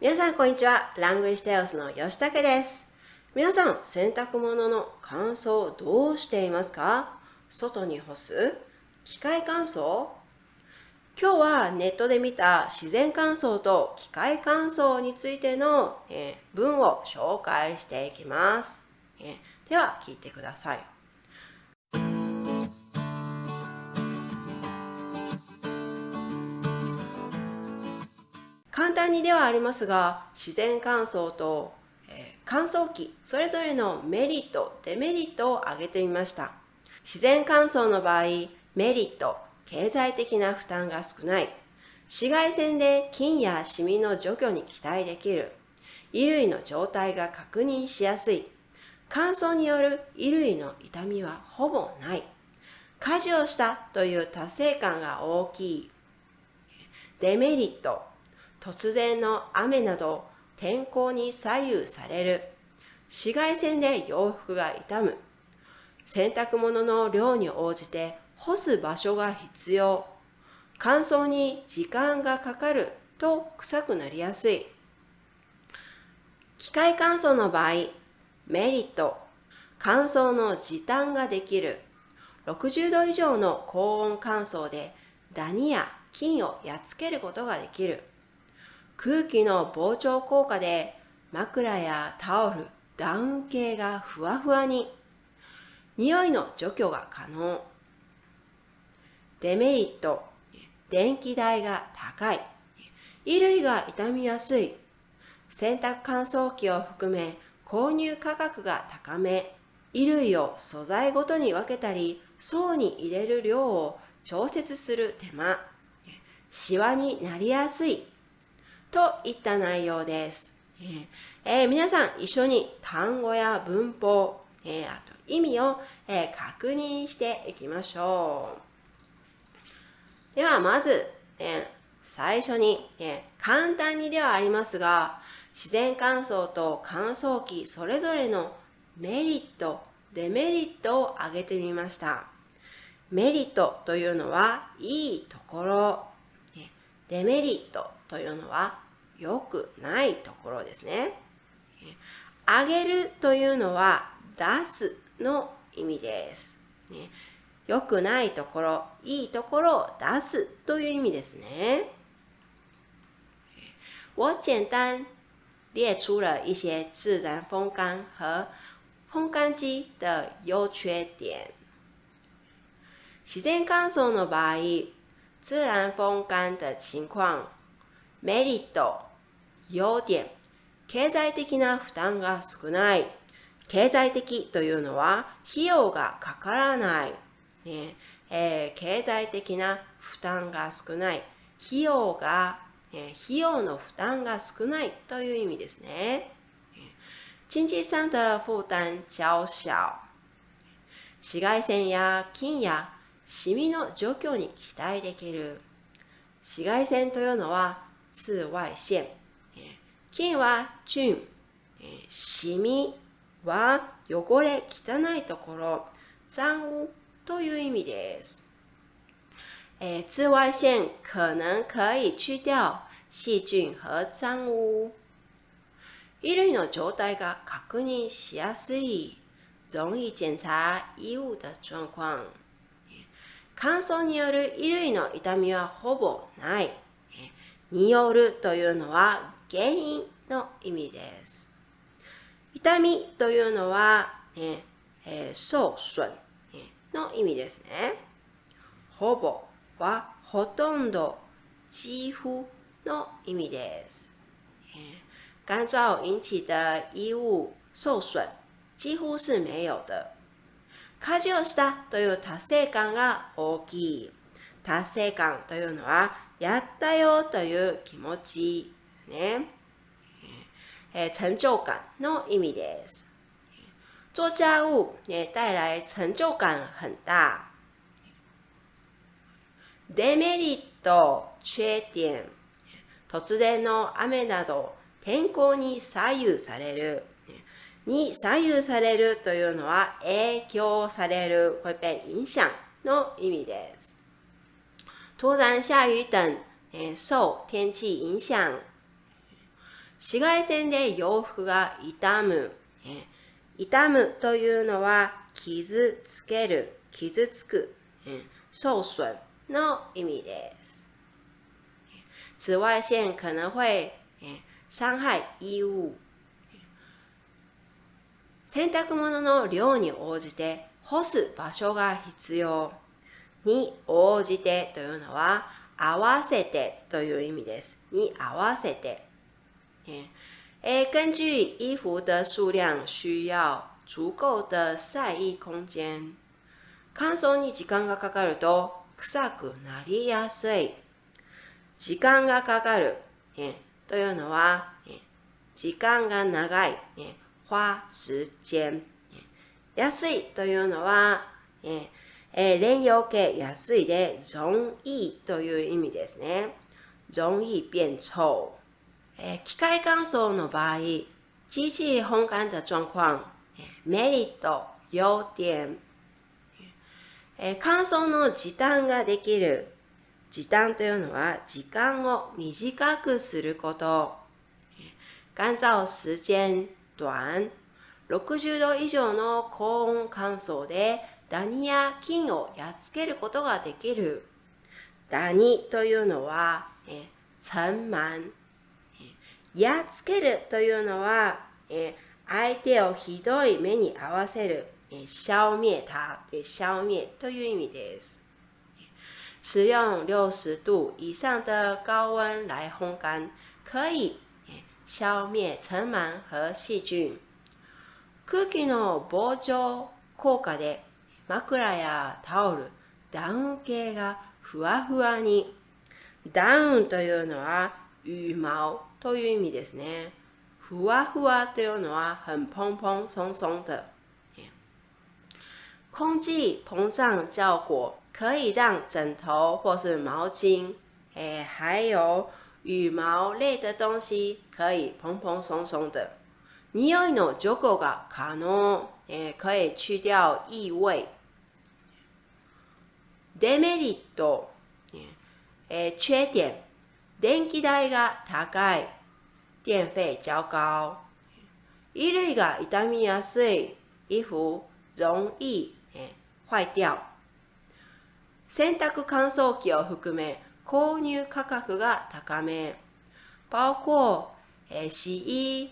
皆さんこんにちは。ラングイステオスの吉武です。皆さん、洗濯物の乾燥どうしていますか？外に干す？機械乾燥？今日はネットで見た自然乾燥と機械乾燥についての、え、文を紹介していきます、え、では聞いてください。簡単にではありますが自然乾燥と、え、乾燥機それぞれのメリットデメリットを挙げてみました。自然乾燥の場合メリット経済的な負担が少ない。紫外線で菌やシミの除去に期待できる。衣類の状態が確認しやすい。乾燥による衣類の痛みはほぼない。家事をしたという達成感が大きい。デメリット。突然の雨など天候に左右される。紫外線で洋服が傷む。洗濯物の量に応じて干す場所が必要。乾燥に時間がかかる。と臭くなりやすい。機械乾燥の場合メリット。乾燥の時短ができる。60度以上の高温乾燥でダニや菌をやっつけることができる。空気の膨張効果で枕やタオル、ダウン系がふわふわに。匂いの除去が可能。デメリット、電気代が高い。衣類が傷みやすい。洗濯乾燥機を含め購入価格が高め。衣類を素材ごとに分けたり、層に入れる量を調節する手間。シワになりやすいといった内容です。えー、皆さん一緒に単語や文法、えー、あと意味を、えー、確認していきましょう。ではまず、え最初に、え簡単にではありますが自然乾燥と乾燥機それぞれのメリットデメリットを挙げてみましたメリットというのはいいところデメリットというのは良くないところですね。あげるというのは出すの意味です。ね、良くないところ、いいところを出すという意味ですね。我简单列出了一些自然风干和烘干機的優缺点。自然乾燥の場合、自然風干的情況、メリット、要点、経済的な負担が少ない。経済的というのは費用がかからない。ねえー、経済的な負担が少ない。費用が、えー、費用の負担が少ないという意味ですね。经济上的負担較小。紫外線や菌やシミの除去に期待できる。紫外線というのは紫外線。菌は菌、シミは汚れ、汚いところ、脏污という意味です。え紫外線可能可以去掉细菌和脏污。衣類の状態が確認しやすい。容易检查衣物的状況。乾燥による衣類の痛みはほぼない。によるというのは原因の意味です。痛みというのは、ねえー、受損の意味ですね。ほぼはほとんど、几乎の意味です。干燥引起的衣物受損几乎是没有的。家事をしたという達成感が大きい。達成感というのは、やったよという気持ちですね。え成就感の意味です。做家務也带来成就感很大。デメリット、缺点。突然の雨など天候に左右される。に左右されるというのは影響される、会被影響の意味です。突然下雨等、受天气影響。紫外線で洋服が傷む。傷むというのは傷つける、傷つく、受損の意味です。紫外線可能会傷害衣物。洗濯物の量に応じて干す場所が必要。に応じてというのは合わせてという意味です。に合わせて。え根据衣服的数量需要足够的晒衣空間。乾燥に時間がかかると臭くなりやすい。時間がかかる、というのは、時間が長い、花時間。安いというのは、えー、連用形安いで容易という意味ですね。容易变臭。え、機械乾燥の場合、机器烘干的状況、メリット、要点、え、乾燥の時短ができる。時短というのは時間を短くすること。乾燥時間短。60度以上の高温乾燥でダニや菌をやっつけることができる。ダニというのは、え천만やっつけるというのは、え相手をひどい目に合わせる、え消滅他、消滅という意味です。使用60度以上的高温来烘干，可以消滅塵螨和細菌。空気の膨張効果で枕やタオル、ダウン系がふわふわに。ダウンというのは羽毛という意味ですね。ふわふわというのは很蓬蓬松松的。空气膨胀效果可以让枕头或是毛巾，哎，还有羽毛类的东西可以蓬蓬松松的。匂いの除去が可能，え可以去掉异味。デメリット、えー、缺点、電気代が高い、電費较高、衣類が傷みやすい、衣服容易、えー、坏掉、洗濯乾燥機を含め 購入価格が高め、包括、え、洗衣、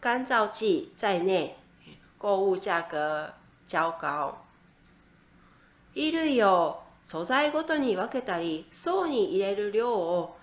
干燥剂在内、购物价格较高。衣類を素材ごとに分けたり、層に入れる量を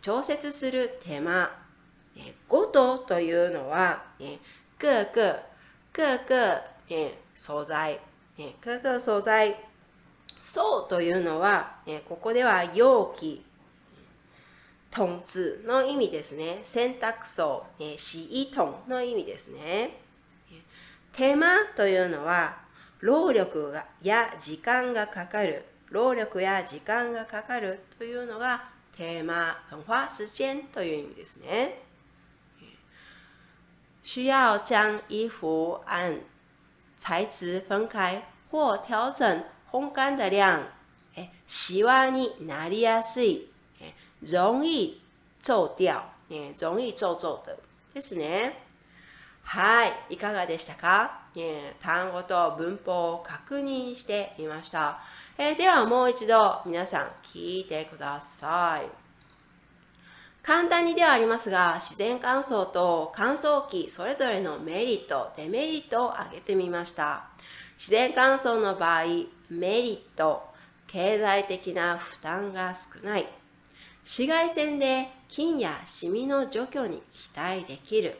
調節する手間。ごとというのは、各々、各々、素材。各々素材。層というのは、えここでは容器、桶子の意味ですね。洗濯槽、洗衣桶の意味ですね。手間というのは、労力がや時間がかかる労力や時間がかかるというのがテーマ、很花時間という意味ですね。需要将衣服按材质分開或調整烘干的量。シワになりやすい。容易皱掉。容易皱皱的。ですね。はい。いかがでしたか？え単語と文法を確認してみました。え、ではもう一度皆さん聞いてください。簡単にではありますが、自然乾燥と乾燥機それぞれのメリット、デメリットを挙げてみました。自然乾燥の場合、メリット、経済的な負担が少ない。紫外線で菌やシミの除去に期待できる。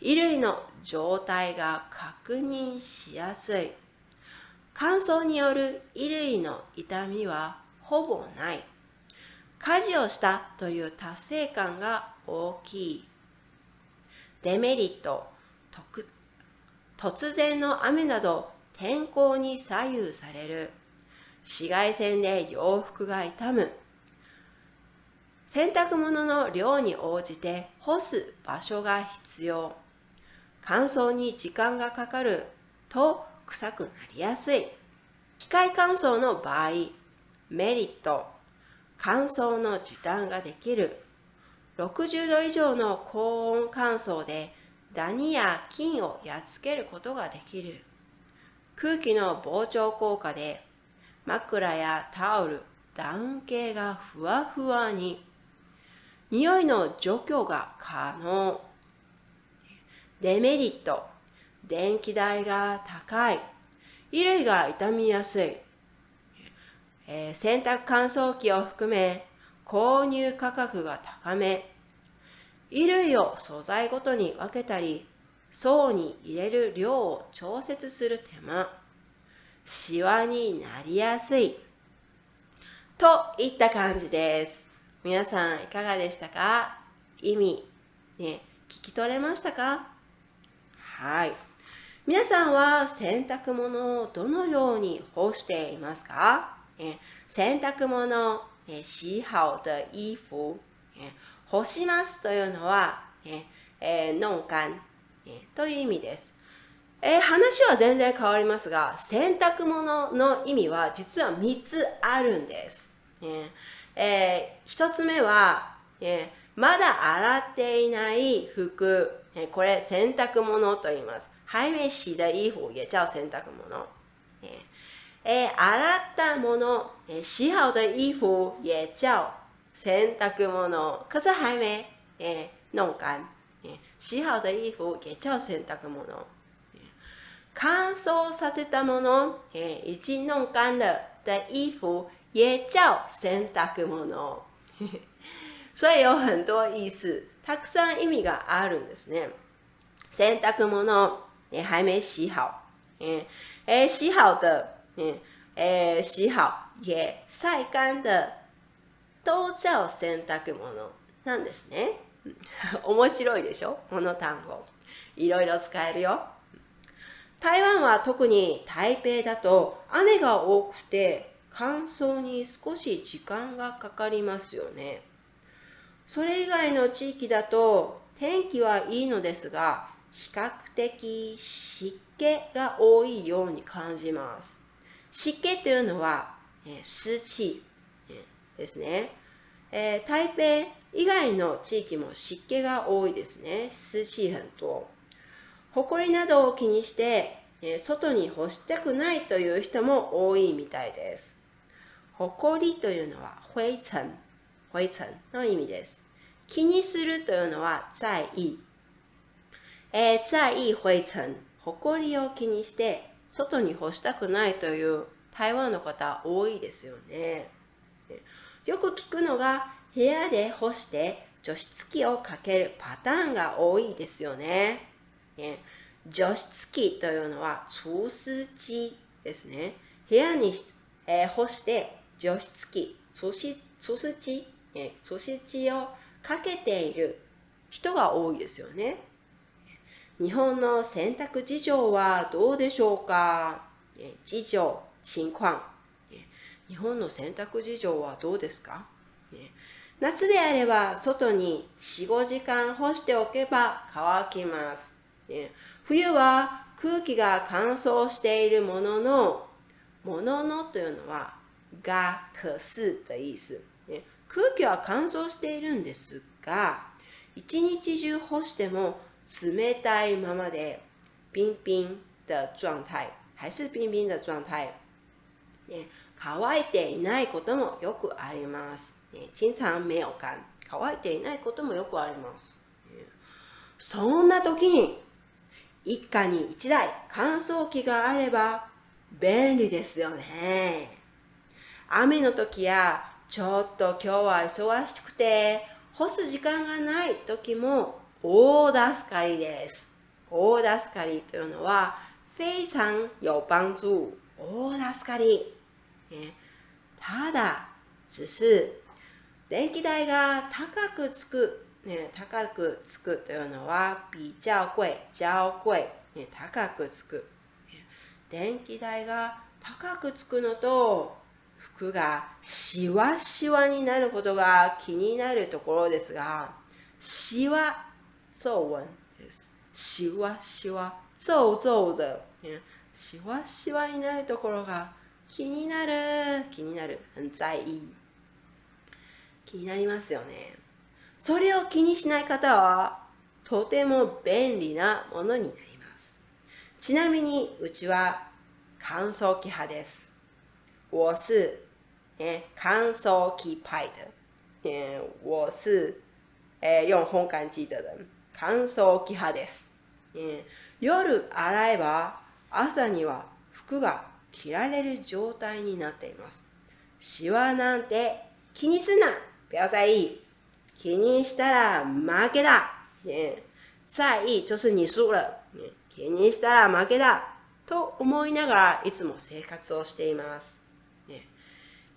衣類の状態が確認しやすい。乾燥による衣類の痛みはほぼない。家事をしたという達成感が大きい。デメリット、突然の雨など天候に左右される。紫外線で洋服が傷む。洗濯物の量に応じて干す場所が必要。乾燥に時間がかかると臭くなりやすい。機械乾燥の場合、メリット、乾燥の時短ができる。60度以上の高温乾燥でダニや菌をやっつけることができる。空気の膨張効果で枕やタオル、ダウン系がふわふわに。匂いの除去が可能。デメリット。電気代が高い。衣類が傷みやすい。えー、洗濯乾燥機を含め購入価格が高め。衣類を素材ごとに分けたり、層に入れる量を調節する手間。シワになりやすい。といった感じです。皆さんいかがでしたか？意味、ね、聞き取れましたか？はい。皆さんは洗濯物をどのように干していますか？洗濯物、洗好的衣服、干しますというのは、えー、弄干、という意味です。えー、話は全然変わりますが、洗濯物の意味は実は3つあるんです。ねえー、1つ目は、えー、まだ洗っていない服、えー、これ洗濯物と言います。还没洗的衣服也叫洗濯物。えー、洗ったもの、えー、洗好的衣服也叫洗濯物。可是还没、えー、弄干。洗好的衣服也叫洗濯物。乾燥させたもの、已经弄干了的衣服也叫洗濯物。所以有很多意思，たくさん意味があるんですね。洗濯物、えー、还没洗好，え、洗好的、え、洗好也晒干的都叫洗濯物なんですね。面白いでしょ？この単語。いろいろ使えるよ。台湾は特に台北だと雨が多くて乾燥に少し時間がかかりますよね。それ以外の地域だと天気はいいのですが比較的湿気が多いように感じます。湿気というのは、え湿気、ですね、えー、台北以外の地域も湿気が多いですね。湿気很多。埃などを気にして、外に干したくないという人も多いみたいです。埃というのは灰塵、灰塵の意味です。気にするというのは在意。えー、在意灰塵、埃を気にして外に干したくないという台湾の方多いですよね。よく聞くのが部屋で干して除湿機をかけるパターンが多いですよね。ね。除湿機というのは除湿機ですね。部屋に、えー、干して除湿機、除湿除湿機、えー、除湿機をかけている人が多いですよね。日本の洗濯事情はどうでしょうか、えー、事情、情況、えー、日本の洗濯事情はどうですか、えー、夏であれば外に4、5時間干しておけば乾きます。えー冬は空気が乾燥しているものの、もののというのは、が、可是的意思。空気は乾燥しているんですが、一日中干しても冷たいままで、冰冰的状態、还是冰冰的状態。乾いていないこともよくあります。经常没有干。乾いていないこともよくあります。そんな時に一家に一台乾燥機があれば便利ですよね。雨の時やちょっと今日は忙しくて干す時間がない時も大助かりです。大助かりというのは非常有帮助。大助かり。ただ、只是電気代が高くつくね、高くつくというのは、比較贵、較贵、ね、高くつく。電気代が高くつくのと、服がしわしわになることが気になるところですが、しわ、皱纹です。しわしわ、皱皱的。しわしわになるところが気になる、気になる、很在意。気になりますよね。それを気にしない方は、とても便利なものになります。ちなみに、うちは乾燥機派です。我是、ね、乾燥機派的。ね、我是、えー、用烘干機的人。乾燥機派です。ね、夜洗えば朝には服が着られる状態になっています。シワなんて気にすんな要在意気にしたら負けだ。ね。在意就是你输了、ね、気にしたら負けだ。と思いながらいつも生活をしています。ね、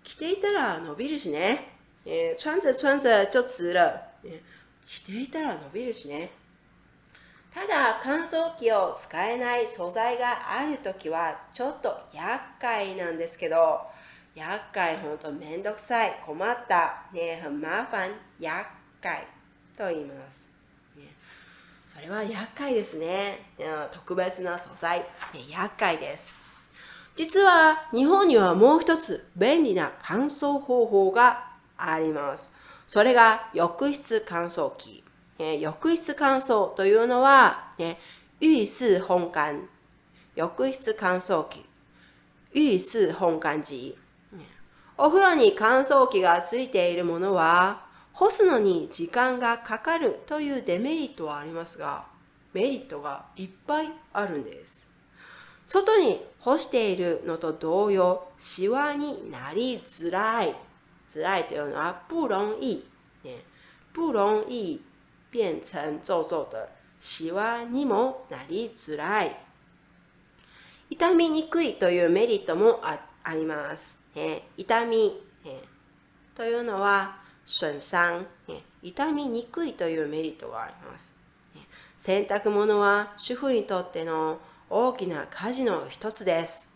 着ていたら伸びるしね。ね。穿着穿着就直了、ね。着ていたら伸びるしね。ただ乾燥機を使えない素材があるときはちょっと厄介なんですけど、厄介ほんとめんどくさい、困った、ね、很麻烦、厄介と言います。それは厄介ですね。特別な素材、厄介です。実は日本にはもう一つ便利な乾燥方法があります。それが浴室乾燥機。浴室乾燥というのは、ね、浴室本館、浴室乾燥機、浴室本館時。お風呂に乾燥機がついているものは、干すのに時間がかかるというデメリットはありますが、メリットがいっぱいあるんです。外に干しているのと同様、シワになりづらい。づらいというのは不容易。ね、不容易变成皱皱的シワにもなりづらい。痛みにくいというメリットもあります。え痛み、えというのは損傷、痛みにくいというメリットがあります。洗濯物は主婦にとっての大きな家事の一つです。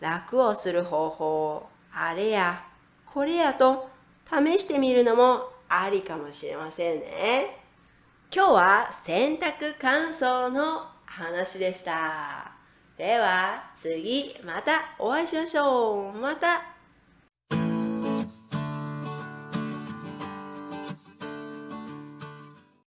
楽をする方法、あれやこれやと試してみるのもありかもしれませんね。今日は洗濯乾燥の話でした。では次またお会いしましょう。また